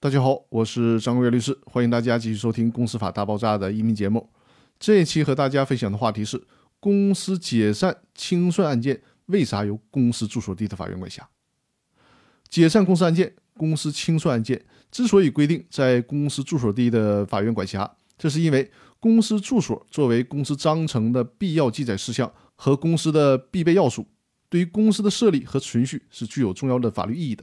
大家好，我是张国元律师，欢迎大家继续收听《公司法大爆炸》的音频节目。这一期和大家分享的话题是：公司解散清算案件为啥由公司住所地的法院管辖？解散公司案件、公司清算案件之所以规定在公司住所地的法院管辖，这是因为公司住所作为公司章程的必要记载事项和公司的必备要素，对于公司的设立和存续是具有重要的法律意义的，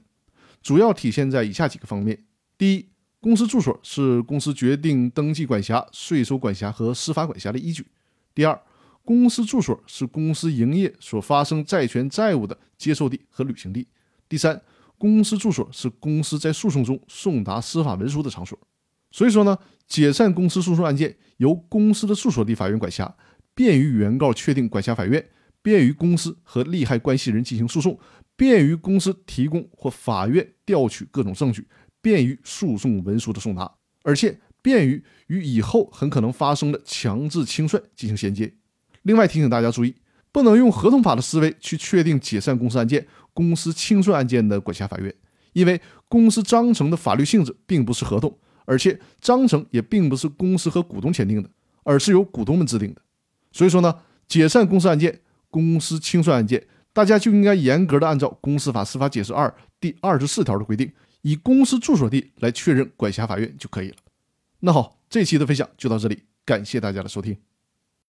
主要体现在以下几个方面。第一，公司住所是公司决定登记管辖、税收管辖和司法管辖的依据。第二，公司住所是公司营业所发生债权债务的接受地和履行地。第三，公司住所是公司在诉讼中送达司法文书的场所。所以说呢，解散公司诉讼案件由公司的住所地法院管辖，便于原告确定管辖法院，便于公司和利害关系人进行诉讼，便于公司提供或法院调取各种证据。便于诉讼文书的送达，而且便于与以后很可能发生的强制清算进行衔接。另外提醒大家注意，不能用合同法的思维去确定解散公司案件、公司清算案件的管辖法院，因为公司章程的法律性质并不是合同，而且章程也并不是公司和股东签订的，而是由股东们制定的。所以说呢，解散公司案件、公司清算案件，大家就应该严格的按照《公司法司法解释二》第二十四条的规定。以公司住所地来确认管辖法院就可以了。那好，这期的分享就到这里，感谢大家的收听。